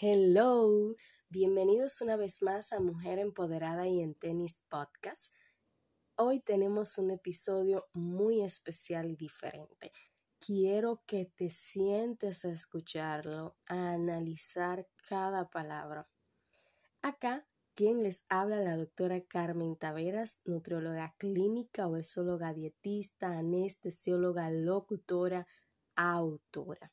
Hello, bienvenidos una vez más a Mujer Empoderada y en Tenis Podcast. Hoy tenemos un episodio muy especial y diferente. Quiero que te sientes a escucharlo, a analizar cada palabra. Acá, quien les habla, la doctora Carmen Taveras, nutrióloga clínica, oesóloga dietista, anestesióloga, locutora, autora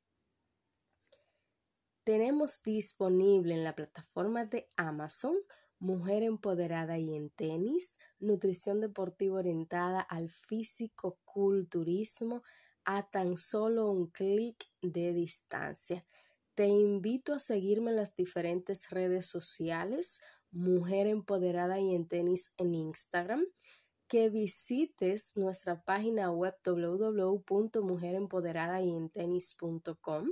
tenemos disponible en la plataforma de Amazon Mujer Empoderada y en Tenis, Nutrición Deportiva Orientada al Físico Culturismo a tan solo un clic de distancia. Te invito a seguirme en las diferentes redes sociales, Mujer Empoderada y en Tenis en Instagram, que visites nuestra página web www.mujerempoderadayentenis.com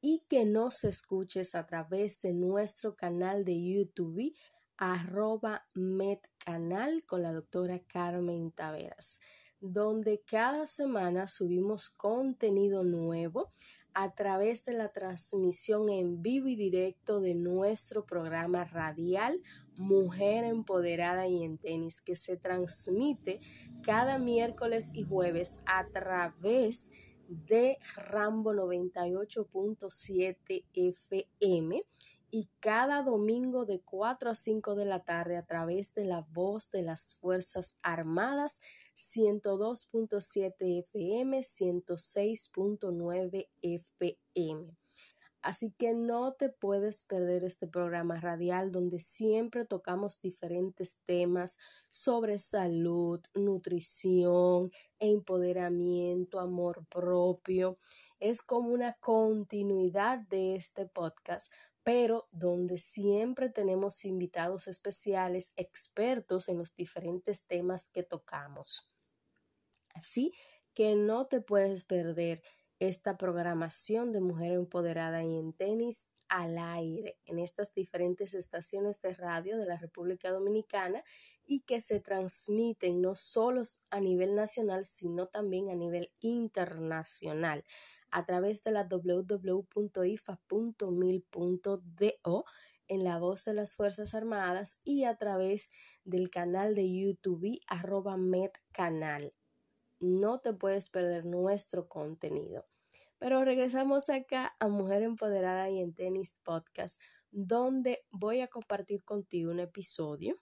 y que nos escuches a través de nuestro canal de YouTube arroba medcanal con la doctora Carmen Taveras, donde cada semana subimos contenido nuevo a través de la transmisión en vivo y directo de nuestro programa radial Mujer Empoderada y en Tenis, que se transmite cada miércoles y jueves a través de de Rambo 98.7 FM y cada domingo de 4 a 5 de la tarde a través de la voz de las Fuerzas Armadas 102.7 FM, 106.9 FM. Así que no te puedes perder este programa radial donde siempre tocamos diferentes temas sobre salud, nutrición, empoderamiento, amor propio. Es como una continuidad de este podcast, pero donde siempre tenemos invitados especiales, expertos en los diferentes temas que tocamos. Así que no te puedes perder esta programación de Mujer Empoderada y en tenis al aire en estas diferentes estaciones de radio de la República Dominicana y que se transmiten no solo a nivel nacional, sino también a nivel internacional a través de la www.ifa.mil.do en la voz de las Fuerzas Armadas y a través del canal de YouTube arroba medcanal no te puedes perder nuestro contenido. Pero regresamos acá a Mujer Empoderada y en Tenis Podcast, donde voy a compartir contigo un episodio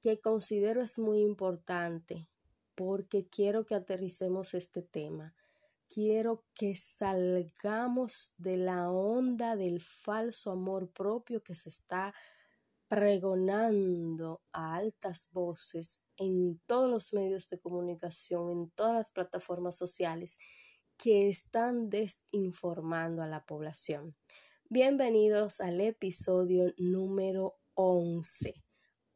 que considero es muy importante porque quiero que aterricemos este tema. Quiero que salgamos de la onda del falso amor propio que se está pregonando a altas voces en todos los medios de comunicación, en todas las plataformas sociales que están desinformando a la población. Bienvenidos al episodio número 11.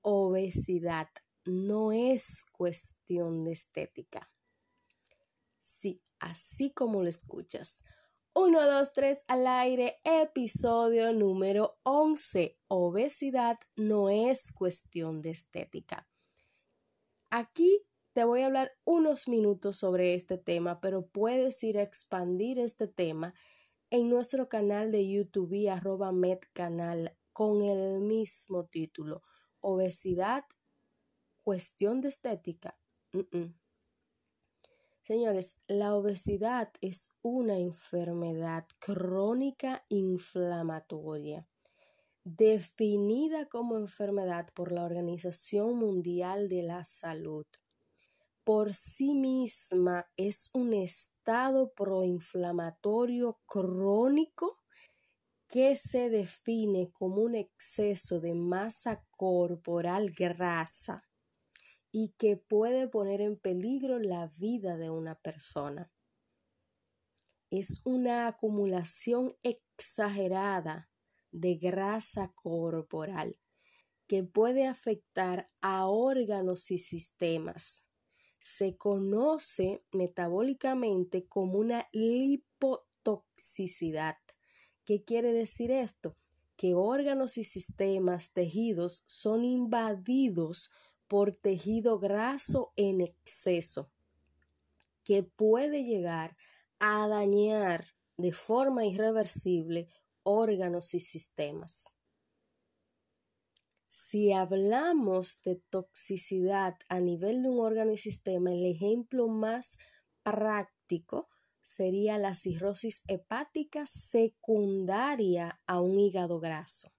Obesidad no es cuestión de estética. Sí, así como lo escuchas. 1, 2, 3 al aire, episodio número 11. Obesidad no es cuestión de estética. Aquí te voy a hablar unos minutos sobre este tema, pero puedes ir a expandir este tema en nuestro canal de YouTube arroba medcanal con el mismo título. Obesidad, cuestión de estética. Señores, la obesidad es una enfermedad crónica inflamatoria definida como enfermedad por la Organización Mundial de la Salud. Por sí misma es un estado proinflamatorio crónico que se define como un exceso de masa corporal grasa y que puede poner en peligro la vida de una persona. Es una acumulación exagerada de grasa corporal que puede afectar a órganos y sistemas. Se conoce metabólicamente como una lipotoxicidad. ¿Qué quiere decir esto? Que órganos y sistemas, tejidos, son invadidos por tejido graso en exceso, que puede llegar a dañar de forma irreversible órganos y sistemas. Si hablamos de toxicidad a nivel de un órgano y sistema, el ejemplo más práctico sería la cirrosis hepática secundaria a un hígado graso.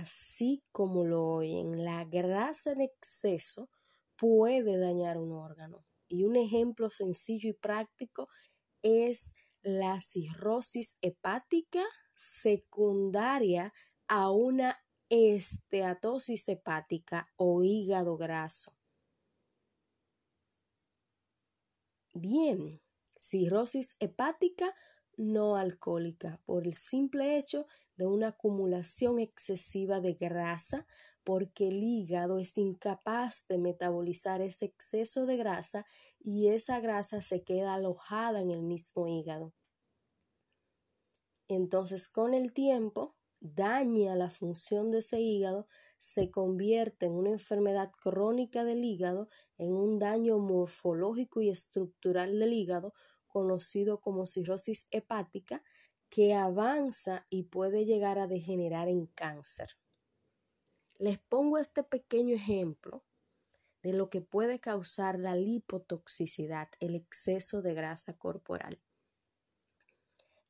Así como lo oyen, la grasa en exceso puede dañar un órgano. Y un ejemplo sencillo y práctico es la cirrosis hepática secundaria a una esteatosis hepática o hígado graso. Bien, cirrosis hepática no alcohólica por el simple hecho de una acumulación excesiva de grasa porque el hígado es incapaz de metabolizar ese exceso de grasa y esa grasa se queda alojada en el mismo hígado. Entonces, con el tiempo, daña la función de ese hígado, se convierte en una enfermedad crónica del hígado, en un daño morfológico y estructural del hígado, conocido como cirrosis hepática, que avanza y puede llegar a degenerar en cáncer. Les pongo este pequeño ejemplo de lo que puede causar la lipotoxicidad, el exceso de grasa corporal.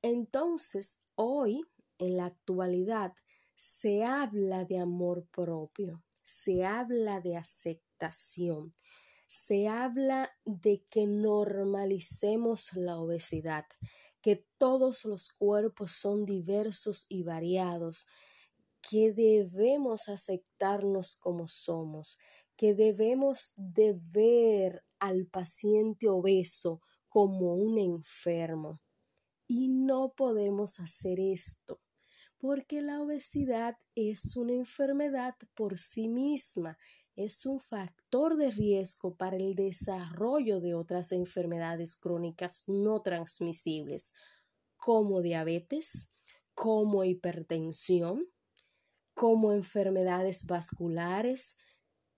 Entonces, hoy en la actualidad se habla de amor propio, se habla de aceptación, se habla de que normalicemos la obesidad, que todos los cuerpos son diversos y variados, que debemos aceptarnos como somos, que debemos de ver al paciente obeso como un enfermo. Y no podemos hacer esto porque la obesidad es una enfermedad por sí misma, es un factor de riesgo para el desarrollo de otras enfermedades crónicas no transmisibles, como diabetes, como hipertensión, como enfermedades vasculares,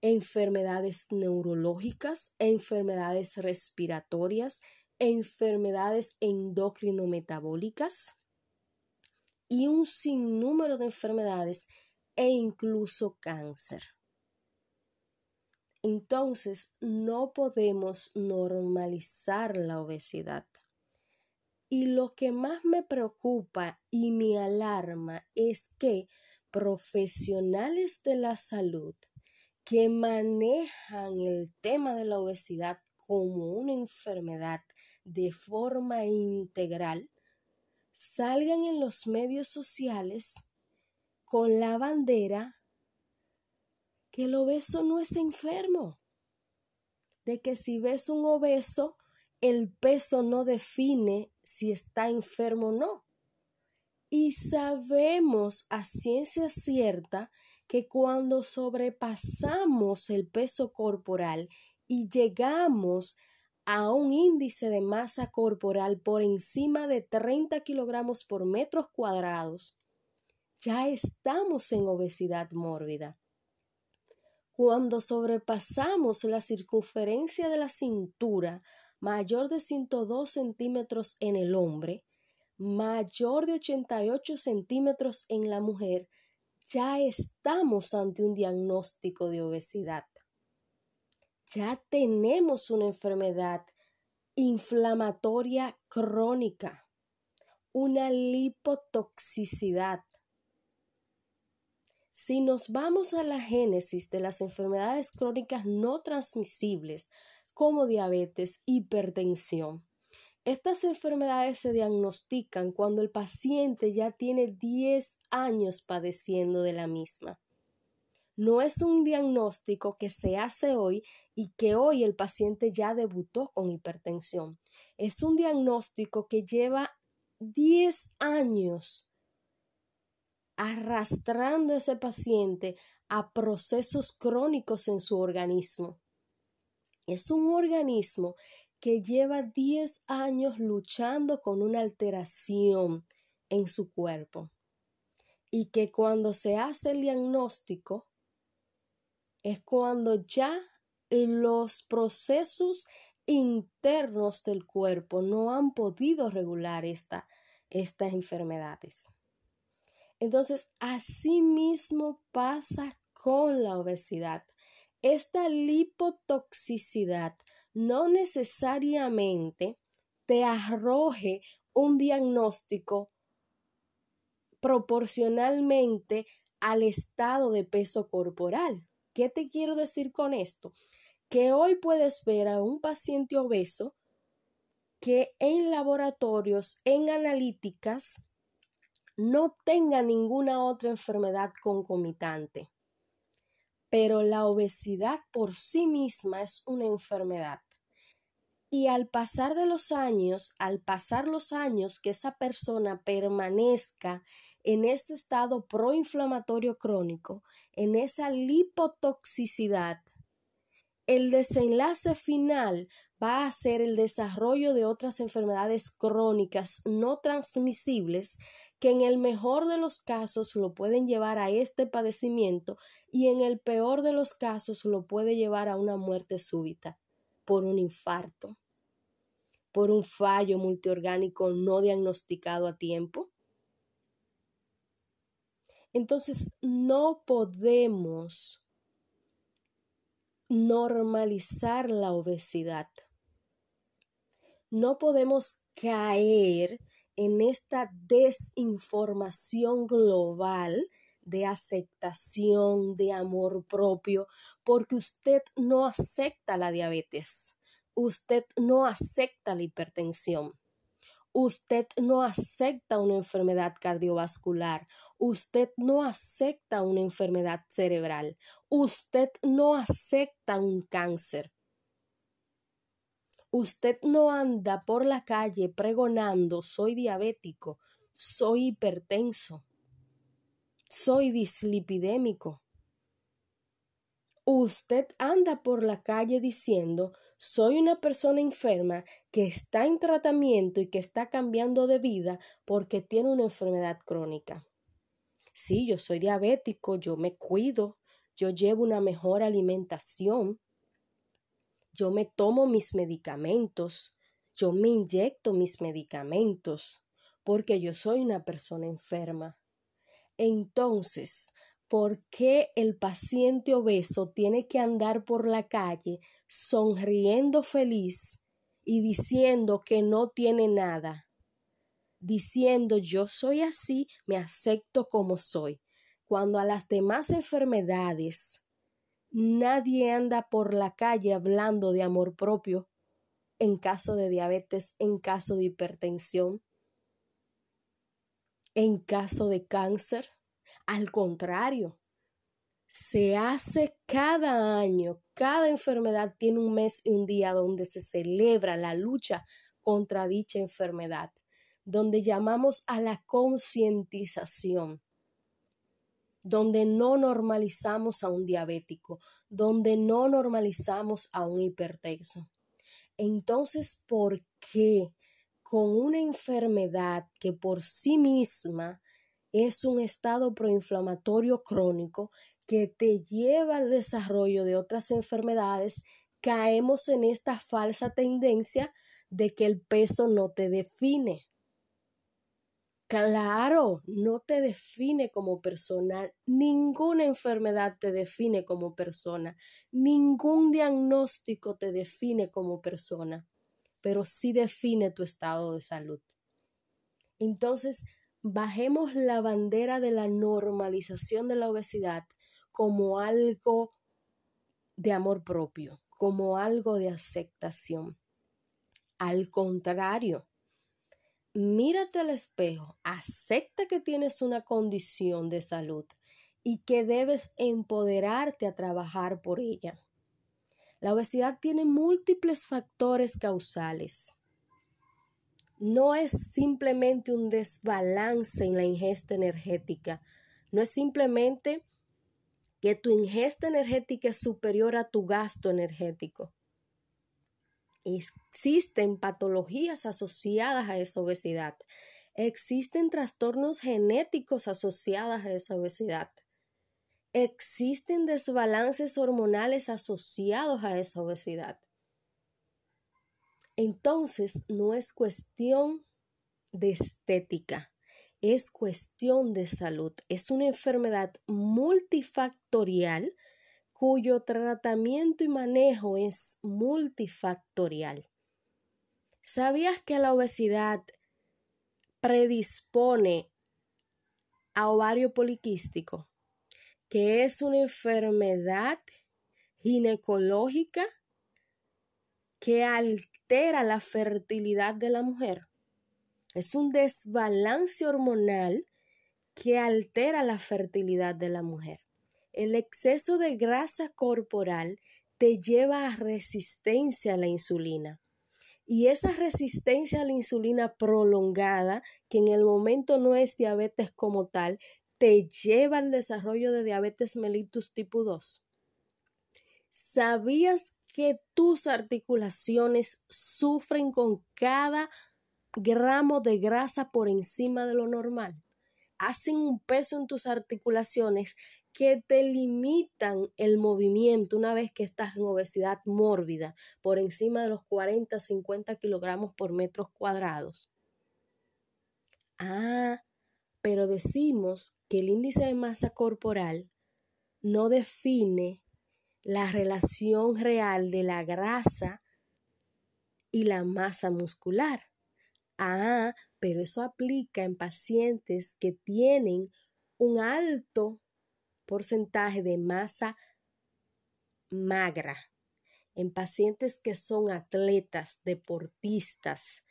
enfermedades neurológicas, enfermedades respiratorias, enfermedades endocrinometabólicas y un sinnúmero de enfermedades e incluso cáncer. Entonces, no podemos normalizar la obesidad. Y lo que más me preocupa y me alarma es que profesionales de la salud que manejan el tema de la obesidad como una enfermedad de forma integral salgan en los medios sociales con la bandera que el obeso no es enfermo, de que si ves un obeso, el peso no define si está enfermo o no. Y sabemos a ciencia cierta que cuando sobrepasamos el peso corporal y llegamos a un índice de masa corporal por encima de 30 kilogramos por metros cuadrados, ya estamos en obesidad mórbida. Cuando sobrepasamos la circunferencia de la cintura mayor de 102 centímetros en el hombre, mayor de 88 centímetros en la mujer, ya estamos ante un diagnóstico de obesidad ya tenemos una enfermedad inflamatoria crónica, una lipotoxicidad. Si nos vamos a la génesis de las enfermedades crónicas no transmisibles, como diabetes, hipertensión, estas enfermedades se diagnostican cuando el paciente ya tiene 10 años padeciendo de la misma no es un diagnóstico que se hace hoy y que hoy el paciente ya debutó con hipertensión. Es un diagnóstico que lleva 10 años arrastrando a ese paciente a procesos crónicos en su organismo. Es un organismo que lleva 10 años luchando con una alteración en su cuerpo y que cuando se hace el diagnóstico es cuando ya los procesos internos del cuerpo no han podido regular esta, estas enfermedades. Entonces, así mismo pasa con la obesidad. Esta lipotoxicidad no necesariamente te arroje un diagnóstico proporcionalmente al estado de peso corporal. ¿Qué te quiero decir con esto? Que hoy puedes ver a un paciente obeso que en laboratorios, en analíticas, no tenga ninguna otra enfermedad concomitante. Pero la obesidad por sí misma es una enfermedad. Y al pasar de los años, al pasar los años que esa persona permanezca en este estado proinflamatorio crónico, en esa lipotoxicidad, el desenlace final va a ser el desarrollo de otras enfermedades crónicas no transmisibles que en el mejor de los casos lo pueden llevar a este padecimiento y en el peor de los casos lo puede llevar a una muerte súbita por un infarto, por un fallo multiorgánico no diagnosticado a tiempo. Entonces no podemos normalizar la obesidad. No podemos caer en esta desinformación global de aceptación, de amor propio, porque usted no acepta la diabetes, usted no acepta la hipertensión, usted no acepta una enfermedad cardiovascular, usted no acepta una enfermedad cerebral, usted no acepta un cáncer. Usted no anda por la calle pregonando soy diabético, soy hipertenso, soy dislipidémico. Usted anda por la calle diciendo soy una persona enferma que está en tratamiento y que está cambiando de vida porque tiene una enfermedad crónica. Sí, yo soy diabético, yo me cuido, yo llevo una mejor alimentación, yo me tomo mis medicamentos, yo me inyecto mis medicamentos, porque yo soy una persona enferma. Entonces, ¿por qué el paciente obeso tiene que andar por la calle sonriendo feliz y diciendo que no tiene nada? Diciendo yo soy así, me acepto como soy, cuando a las demás enfermedades Nadie anda por la calle hablando de amor propio en caso de diabetes, en caso de hipertensión, en caso de cáncer. Al contrario, se hace cada año, cada enfermedad tiene un mes y un día donde se celebra la lucha contra dicha enfermedad, donde llamamos a la concientización donde no normalizamos a un diabético, donde no normalizamos a un hipertenso. Entonces, ¿por qué con una enfermedad que por sí misma es un estado proinflamatorio crónico que te lleva al desarrollo de otras enfermedades, caemos en esta falsa tendencia de que el peso no te define? Claro, no te define como persona, ninguna enfermedad te define como persona, ningún diagnóstico te define como persona, pero sí define tu estado de salud. Entonces, bajemos la bandera de la normalización de la obesidad como algo de amor propio, como algo de aceptación. Al contrario, mírate al espejo, acepta que tienes una condición de salud y que debes empoderarte a trabajar por ella. La obesidad tiene múltiples factores causales. No es simplemente un desbalance en la ingesta energética, no es simplemente que tu ingesta energética es superior a tu gasto energético existen patologías asociadas a esa obesidad. Existen trastornos genéticos asociados a esa obesidad. Existen desbalances hormonales asociados a esa obesidad. Entonces, no es cuestión de estética, es cuestión de salud, es una enfermedad multifactorial cuyo tratamiento y manejo es multifactorial. ¿Sabías que la obesidad predispone a ovario poliquístico, que es una enfermedad ginecológica que altera la fertilidad de la mujer? Es un desbalance hormonal que altera la fertilidad de la mujer. El exceso de grasa corporal te lleva a resistencia a la insulina. Y esa resistencia a la insulina prolongada, que en el momento no es diabetes como tal, te lleva al desarrollo de diabetes mellitus tipo 2. ¿Sabías que tus articulaciones sufren con cada gramo de grasa por encima de lo normal. Hacen un peso en tus articulaciones que te limitan el movimiento una vez que estás en obesidad mórbida por encima de los 40, 50 kilogramos por metros cuadrados. Ah, pero decimos que el índice de masa corporal no define la relación real de la grasa y la masa muscular. Ah, pero eso aplica en pacientes que tienen un alto porcentaje de masa magra, en pacientes que son atletas, deportistas,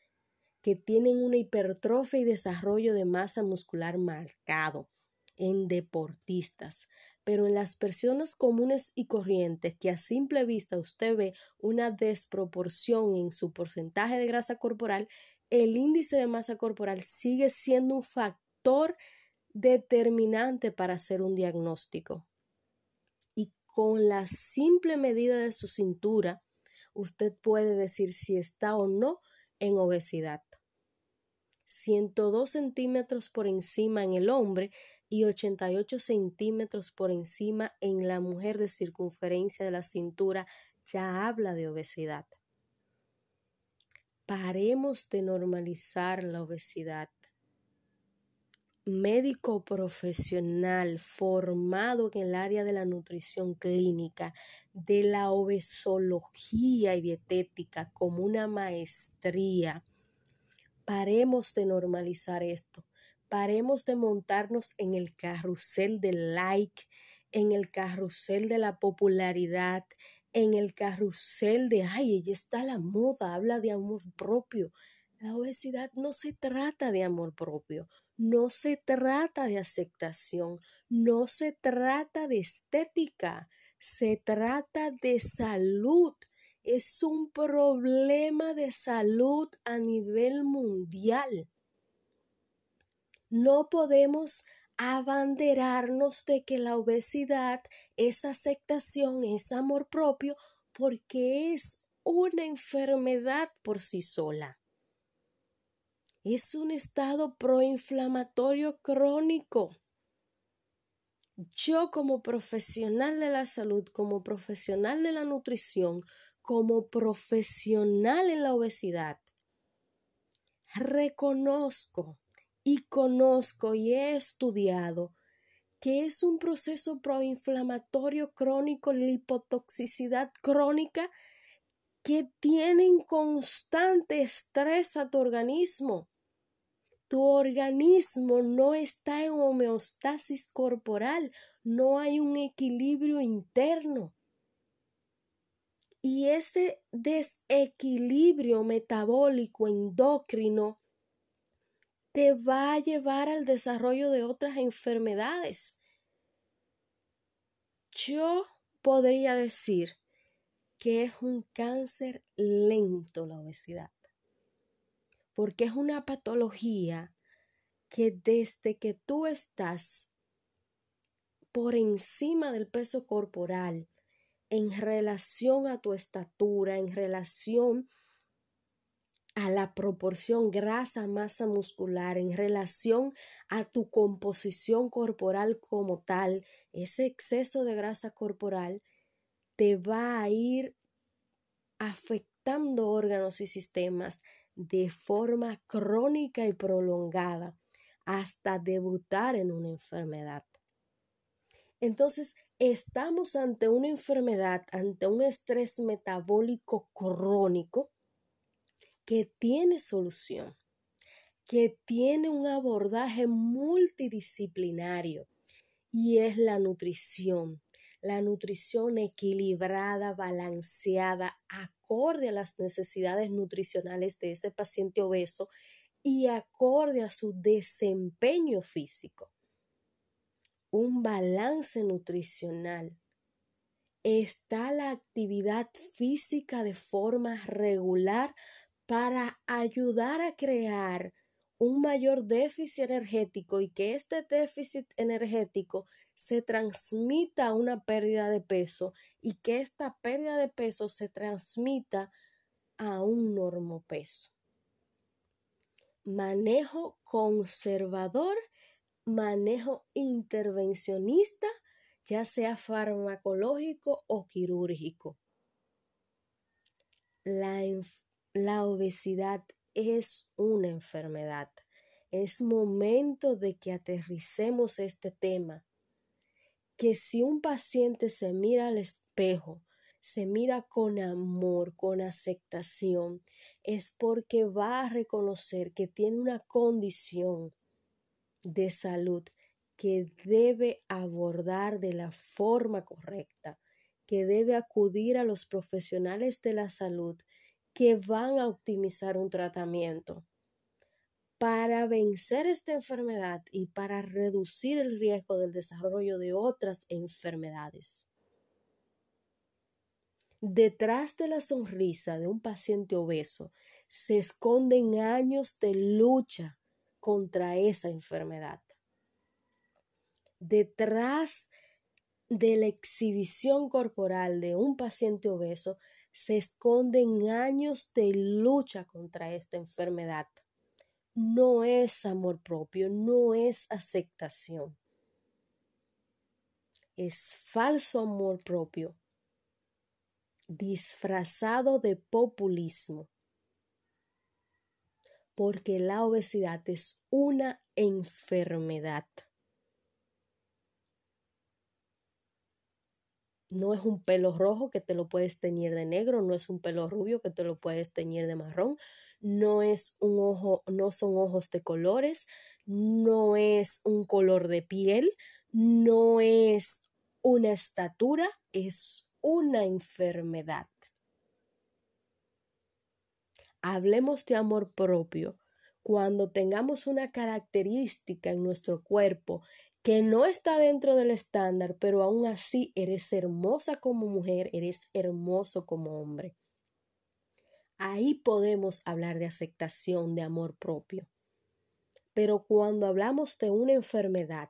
que tienen una hipertrofia y desarrollo de masa muscular marcado, en deportistas. Pero en las personas comunes y corrientes que a simple vista usted ve una desproporción en su porcentaje de grasa corporal, el índice de masa corporal sigue siendo un factor determinante para hacer un diagnóstico. Y con la simple medida de su cintura, usted puede decir si está o no en obesidad. 102 centímetros por encima en el hombre y 88 centímetros por encima en la mujer de circunferencia de la cintura ya habla de obesidad. Paremos de normalizar la obesidad. Médico profesional formado en el área de la nutrición clínica, de la obesología y dietética como una maestría. Paremos de normalizar esto. Paremos de montarnos en el carrusel del like, en el carrusel de la popularidad, en el carrusel de, ay, ella está la moda, habla de amor propio. La obesidad no se trata de amor propio, no se trata de aceptación, no se trata de estética, se trata de salud. Es un problema de salud a nivel mundial. No podemos abanderarnos de que la obesidad es aceptación, es amor propio, porque es una enfermedad por sí sola. Es un estado proinflamatorio crónico. Yo como profesional de la salud, como profesional de la nutrición, como profesional en la obesidad, reconozco y conozco y he estudiado que es un proceso proinflamatorio crónico, lipotoxicidad crónica que tienen constante estrés a tu organismo. Tu organismo no está en homeostasis corporal, no hay un equilibrio interno. Y ese desequilibrio metabólico endocrino te va a llevar al desarrollo de otras enfermedades. Yo podría decir que es un cáncer lento la obesidad, porque es una patología que desde que tú estás por encima del peso corporal, en relación a tu estatura, en relación a la proporción grasa-masa muscular en relación a tu composición corporal como tal, ese exceso de grasa corporal te va a ir afectando órganos y sistemas, de forma crónica y prolongada hasta debutar en una enfermedad. Entonces, estamos ante una enfermedad, ante un estrés metabólico crónico que tiene solución, que tiene un abordaje multidisciplinario y es la nutrición. La nutrición equilibrada, balanceada, acorde a las necesidades nutricionales de ese paciente obeso y acorde a su desempeño físico. Un balance nutricional. Está la actividad física de forma regular para ayudar a crear un mayor déficit energético y que este déficit energético se transmita a una pérdida de peso y que esta pérdida de peso se transmita a un normopeso. Manejo conservador, manejo intervencionista, ya sea farmacológico o quirúrgico. La, la obesidad es una enfermedad. Es momento de que aterricemos este tema. Que si un paciente se mira al espejo, se mira con amor, con aceptación, es porque va a reconocer que tiene una condición de salud que debe abordar de la forma correcta, que debe acudir a los profesionales de la salud que van a optimizar un tratamiento para vencer esta enfermedad y para reducir el riesgo del desarrollo de otras enfermedades. Detrás de la sonrisa de un paciente obeso se esconden años de lucha contra esa enfermedad. Detrás de la exhibición corporal de un paciente obeso se esconden años de lucha contra esta enfermedad. No es amor propio, no es aceptación. Es falso amor propio, disfrazado de populismo. Porque la obesidad es una enfermedad. No es un pelo rojo que te lo puedes teñir de negro, no es un pelo rubio que te lo puedes teñir de marrón, no es un ojo, no son ojos de colores, no es un color de piel, no es una estatura, es una enfermedad. Hablemos de amor propio cuando tengamos una característica en nuestro cuerpo que no está dentro del estándar, pero aún así eres hermosa como mujer, eres hermoso como hombre. Ahí podemos hablar de aceptación, de amor propio. Pero cuando hablamos de una enfermedad,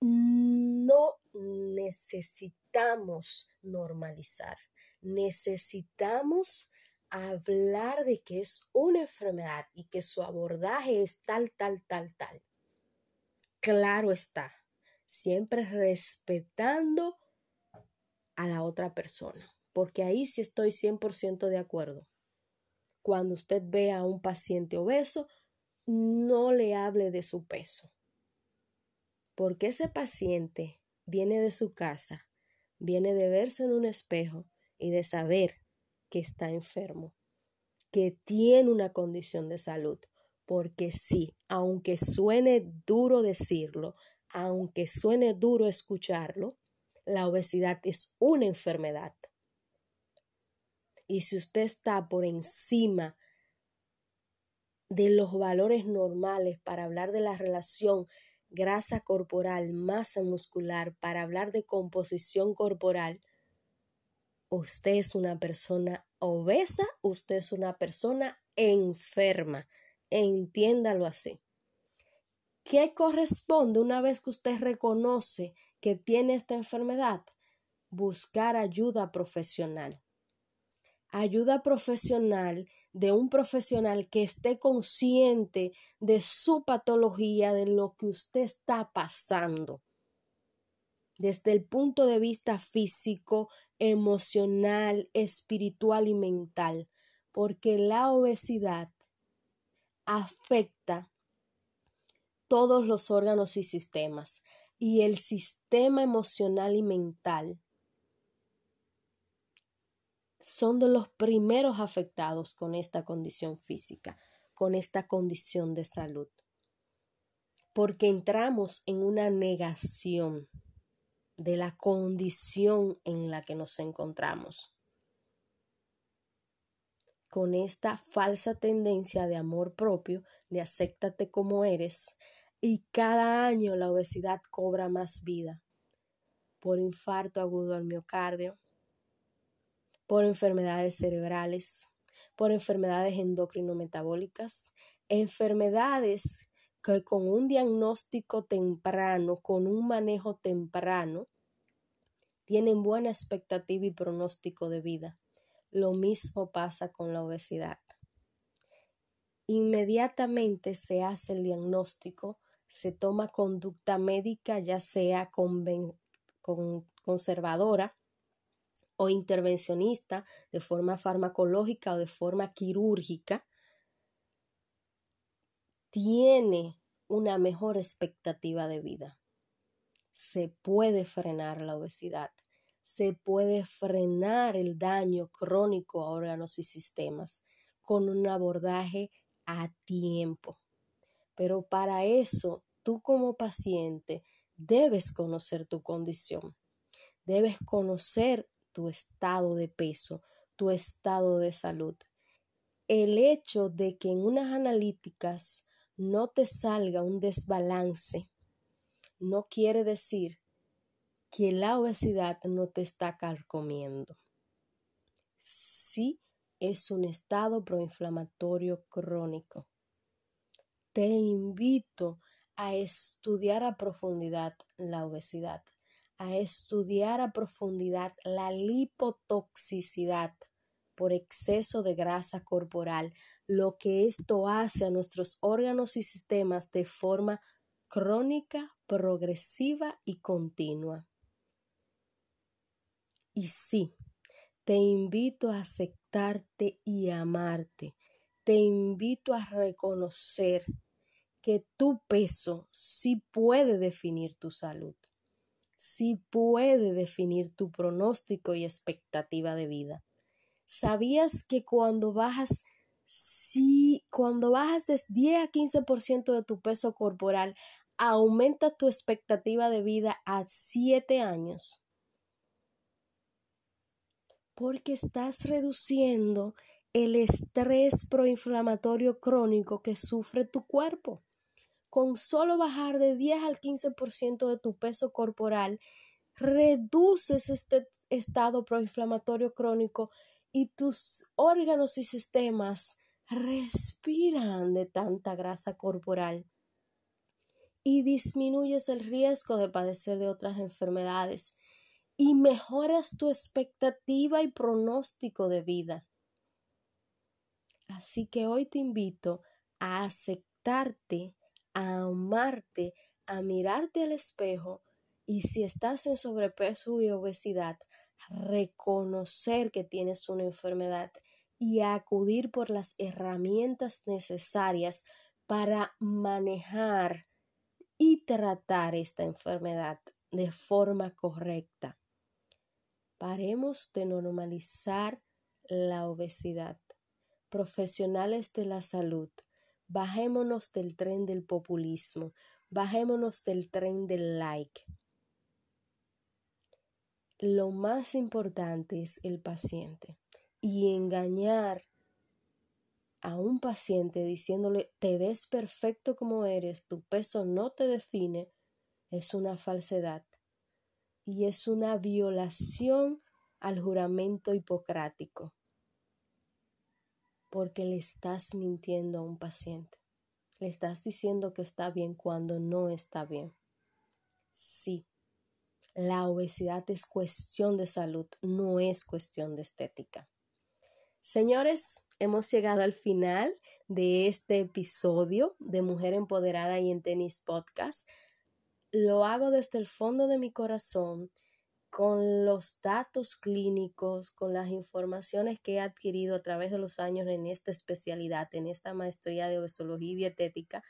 no necesitamos normalizar, necesitamos hablar de que es una enfermedad y que su abordaje es tal, tal, tal, tal. Claro está, siempre respetando a la otra persona, porque ahí sí estoy 100% de acuerdo. Cuando usted ve a un paciente obeso, no le hable de su peso, porque ese paciente viene de su casa, viene de verse en un espejo y de saber que está enfermo, que tiene una condición de salud porque sí, aunque suene duro decirlo, aunque suene duro escucharlo, la obesidad es una enfermedad. Y si usted está por encima de los valores normales para hablar de la relación grasa corporal, masa muscular, para hablar de composición corporal, usted es una persona obesa, usted es una persona enferma entiéndalo así. ¿Qué corresponde una vez que usted reconoce que tiene esta enfermedad? Buscar ayuda profesional. Ayuda profesional de un profesional que esté consciente de su patología, de lo que usted está pasando. Desde el punto de vista físico, emocional, espiritual y mental porque la obesidad afecta todos los órganos y sistemas y el sistema emocional y mental son de los primeros afectados con esta condición física, con esta condición de salud. Porque entramos en una negación de la condición en la que nos encontramos. Con esta falsa tendencia de amor propio, de acéptate como eres, y cada año la obesidad cobra más vida por infarto agudo al miocardio, por enfermedades cerebrales, por enfermedades endocrinometabólicas, enfermedades que con un diagnóstico temprano, con un manejo temprano, tienen buena expectativa y pronóstico de vida. Lo mismo pasa con la obesidad. Inmediatamente se hace el diagnóstico, se toma conducta médica, ya sea conservadora o intervencionista, de forma farmacológica o de forma quirúrgica, tiene una mejor expectativa de vida. Se puede frenar la obesidad, se puede frenar el daño crónico a órganos y sistemas con un abordaje a tiempo. Pero para eso, tú como paciente debes conocer tu condición, debes conocer tu estado de peso, tu estado de salud. El hecho de que en unas analíticas no te salga un desbalance, no quiere decir que la obesidad no te está carcomiendo. Sí es un estado proinflamatorio crónico. Te invito a estudiar a profundidad la obesidad, a estudiar a profundidad la lipotoxicidad por exceso de grasa corporal, lo que esto hace a nuestros órganos y sistemas de forma crónica, progresiva y continua. Y sí, te invito a aceptarte y amarte. Te invito a reconocer que tu peso sí puede definir tu salud, sí puede definir tu pronóstico y expectativa de vida. ¿Sabías que cuando bajas si cuando bajas de 10 a 15% de tu peso corporal, aumenta tu expectativa de vida a 7 años? Porque estás reduciendo el estrés proinflamatorio crónico que sufre tu cuerpo. Con solo bajar de 10 al 15% de tu peso corporal, reduces este estado proinflamatorio crónico y tus órganos y sistemas respiran de tanta grasa corporal y disminuyes el riesgo de padecer de otras enfermedades y mejoras tu expectativa y pronóstico de vida. Así que hoy te invito a aceptarte, a amarte, a mirarte al espejo y si estás en sobrepeso y obesidad, reconocer que tienes una enfermedad y acudir por las herramientas necesarias para manejar y tratar esta enfermedad de forma correcta. Paremos de normalizar la obesidad. Profesionales de la salud, bajémonos del tren del populismo, bajémonos del tren del like lo más importante es el paciente. Y engañar a un paciente diciéndole te ves perfecto como eres, tu peso no te define, es una falsedad y es una violación al juramento hipocrático porque le estás mintiendo a un paciente. Le estás diciendo que está bien cuando no está bien. Sí, la obesidad es cuestión de salud, no es cuestión de estética. Señores, hemos llegado al final de este episodio de Mujer Empoderada y en Tenis Podcast. Lo hago desde el fondo de mi corazón con los datos clínicos, con las informaciones que he adquirido a través de los años en esta especialidad, en esta maestría de obesología y dietética,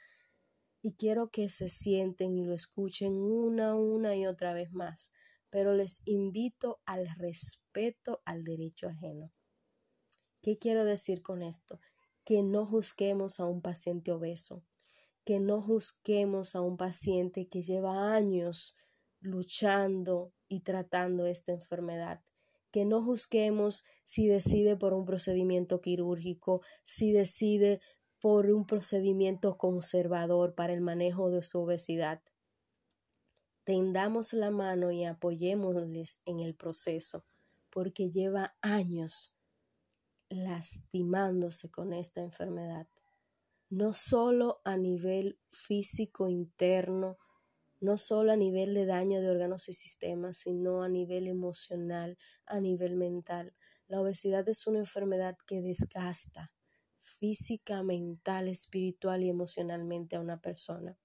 y quiero que se sienten y lo escuchen una, una y otra vez más, pero les invito al respeto al derecho ajeno. ¿Qué quiero decir con esto? Que no juzguemos a un paciente obeso, que no juzguemos a un paciente que lleva años luchando y tratando esta enfermedad. Que no juzguemos si decide por un procedimiento quirúrgico, si decide por un procedimiento conservador para el manejo de su obesidad. Tendamos la mano y apoyémosles en el proceso, porque lleva años lastimándose con esta enfermedad, no solo a nivel físico interno, no solo a nivel de daño de órganos y sistemas, sino a nivel emocional, a nivel mental. La obesidad es una enfermedad que desgasta física, mental, espiritual y emocionalmente a una persona.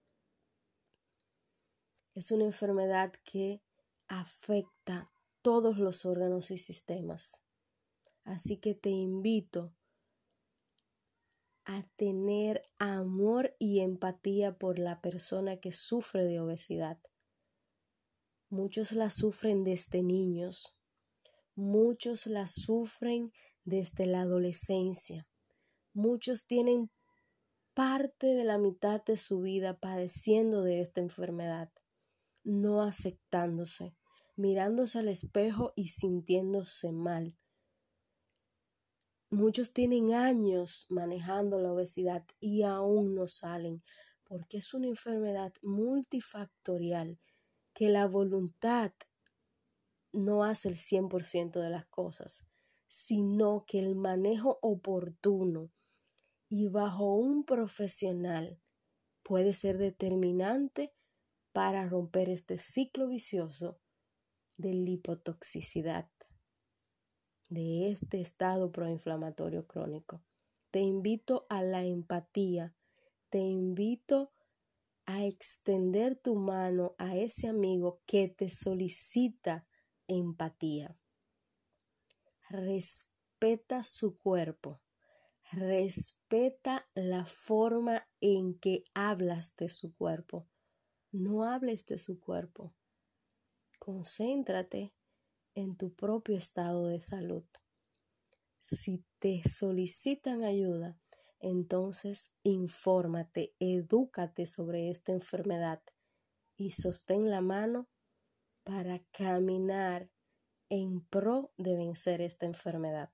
Es una enfermedad que afecta todos los órganos y sistemas. Así que te invito a tener amor y empatía por la persona que sufre de obesidad. Muchos la sufren desde niños, muchos la sufren desde la adolescencia, muchos tienen parte de la mitad de su vida padeciendo de esta enfermedad, no aceptándose, mirándose al espejo y sintiéndose mal, Muchos tienen años manejando la obesidad y aún no salen porque es una enfermedad multifactorial que la voluntad no hace el 100% de las cosas, sino que el manejo oportuno y bajo un profesional puede ser determinante para romper este ciclo vicioso de lipotoxicidad de este estado proinflamatorio crónico. Te invito a la empatía, te invito a extender tu mano a ese amigo que te solicita empatía. Respeta su cuerpo, respeta la forma en que hablas de su cuerpo. No hables de su cuerpo. Concéntrate en tu propio estado de salud. Si te solicitan ayuda, entonces infórmate, edúcate sobre esta enfermedad y sostén la mano para caminar en pro de vencer esta enfermedad.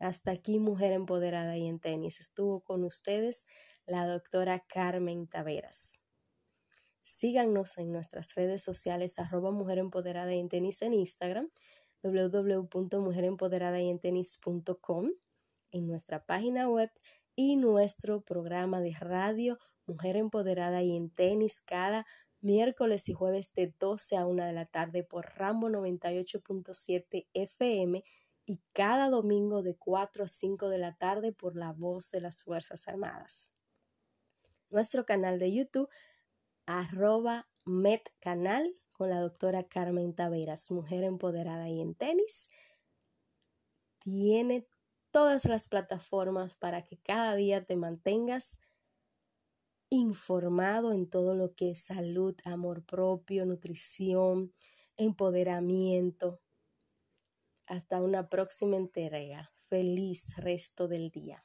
Hasta aquí, Mujer Empoderada y en Tenis. Estuvo con ustedes la doctora Carmen Taveras. Síganos en nuestras redes sociales arroba Mujer Empoderada y en Tenis en Instagram, www.mujerempoderadayentenis.com, en nuestra página web y nuestro programa de radio Mujer Empoderada y en Tenis cada miércoles y jueves de 12 a 1 de la tarde por Rambo 98.7 FM y cada domingo de 4 a 5 de la tarde por La Voz de las Fuerzas Armadas. Nuestro canal de YouTube arroba metcanal con la doctora Carmen Taveras, mujer empoderada y en tenis. Tiene todas las plataformas para que cada día te mantengas informado en todo lo que es salud, amor propio, nutrición, empoderamiento. Hasta una próxima entrega. Feliz resto del día.